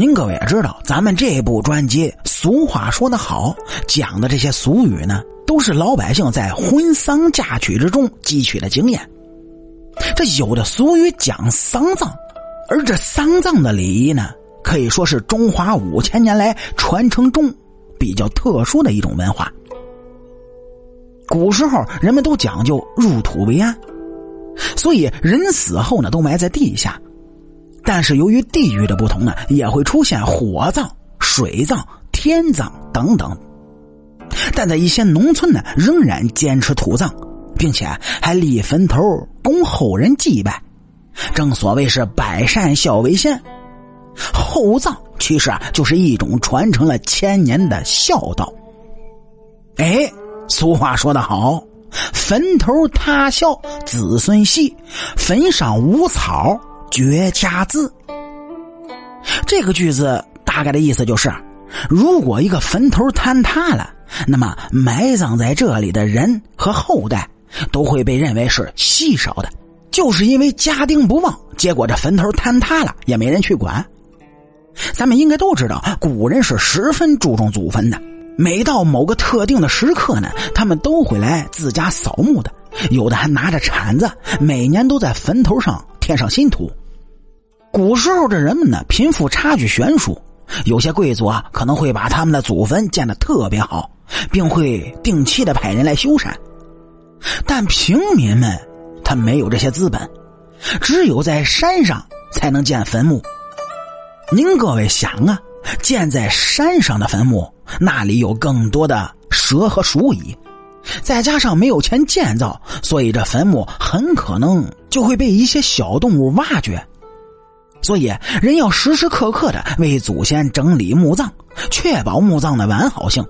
您各位也知道，咱们这部专辑俗话说得好，讲的这些俗语呢，都是老百姓在婚丧嫁娶之中汲取的经验。这有的俗语讲丧葬，而这丧葬的礼仪呢，可以说是中华五千年来传承中比较特殊的一种文化。古时候人们都讲究入土为安，所以人死后呢都埋在地下。但是由于地域的不同呢，也会出现火葬、水葬、天葬等等。但在一些农村呢，仍然坚持土葬。并且还立坟头供后人祭拜，正所谓是百善孝为先。厚葬其实啊，就是一种传承了千年的孝道。哎，俗话说得好，“坟头塌孝，子孙稀；坟上无草，绝佳字。”这个句子大概的意思就是：如果一个坟头坍塌了，那么埋葬在这里的人和后代。都会被认为是稀少的，就是因为家丁不旺，结果这坟头坍塌了，也没人去管。咱们应该都知道，古人是十分注重祖坟的。每到某个特定的时刻呢，他们都会来自家扫墓的，有的还拿着铲子，每年都在坟头上添上新土。古时候的人们呢，贫富差距悬殊，有些贵族啊，可能会把他们的祖坟建得特别好，并会定期的派人来修缮。但平民们他没有这些资本，只有在山上才能建坟墓。您各位想啊，建在山上的坟墓，那里有更多的蛇和鼠蚁，再加上没有钱建造，所以这坟墓很可能就会被一些小动物挖掘。所以人要时时刻刻的为祖先整理墓葬，确保墓葬的完好性。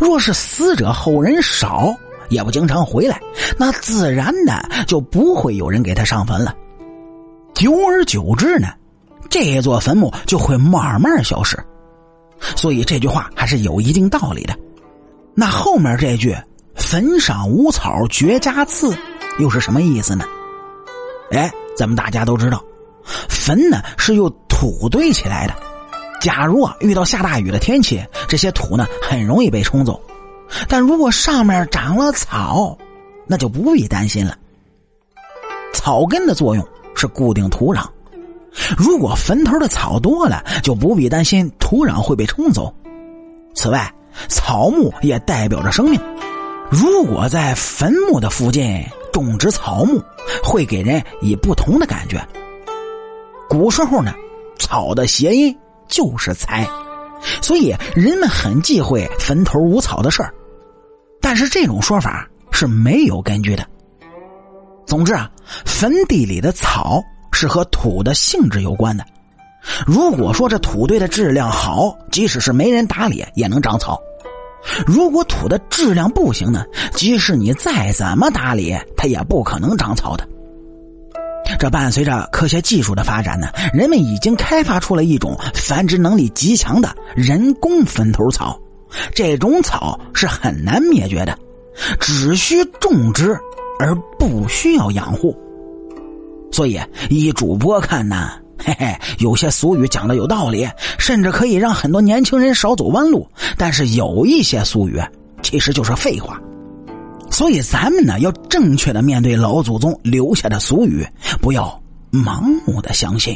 若是死者后人少，也不经常回来，那自然的就不会有人给他上坟了。久而久之呢，这座坟墓就会慢慢消失。所以这句话还是有一定道理的。那后面这句“坟上无草绝家次”又是什么意思呢？哎，咱们大家都知道，坟呢是用土堆起来的。假如啊遇到下大雨的天气，这些土呢很容易被冲走。但如果上面长了草，那就不必担心了。草根的作用是固定土壤，如果坟头的草多了，就不必担心土壤会被冲走。此外，草木也代表着生命，如果在坟墓的附近种植草木，会给人以不同的感觉。古时候呢，草的谐音就是财，所以人们很忌讳坟头无草的事儿。但是这种说法是没有根据的。总之啊，坟地里的草是和土的性质有关的。如果说这土堆的质量好，即使是没人打理也能长草；如果土的质量不行呢，即使你再怎么打理，它也不可能长草的。这伴随着科学技术的发展呢，人们已经开发出了一种繁殖能力极强的人工坟头草。这种草是很难灭绝的，只需种植而不需要养护。所以，依主播看呢，嘿嘿，有些俗语讲的有道理，甚至可以让很多年轻人少走弯路。但是，有一些俗语其实就是废话。所以，咱们呢要正确的面对老祖宗留下的俗语，不要盲目的相信。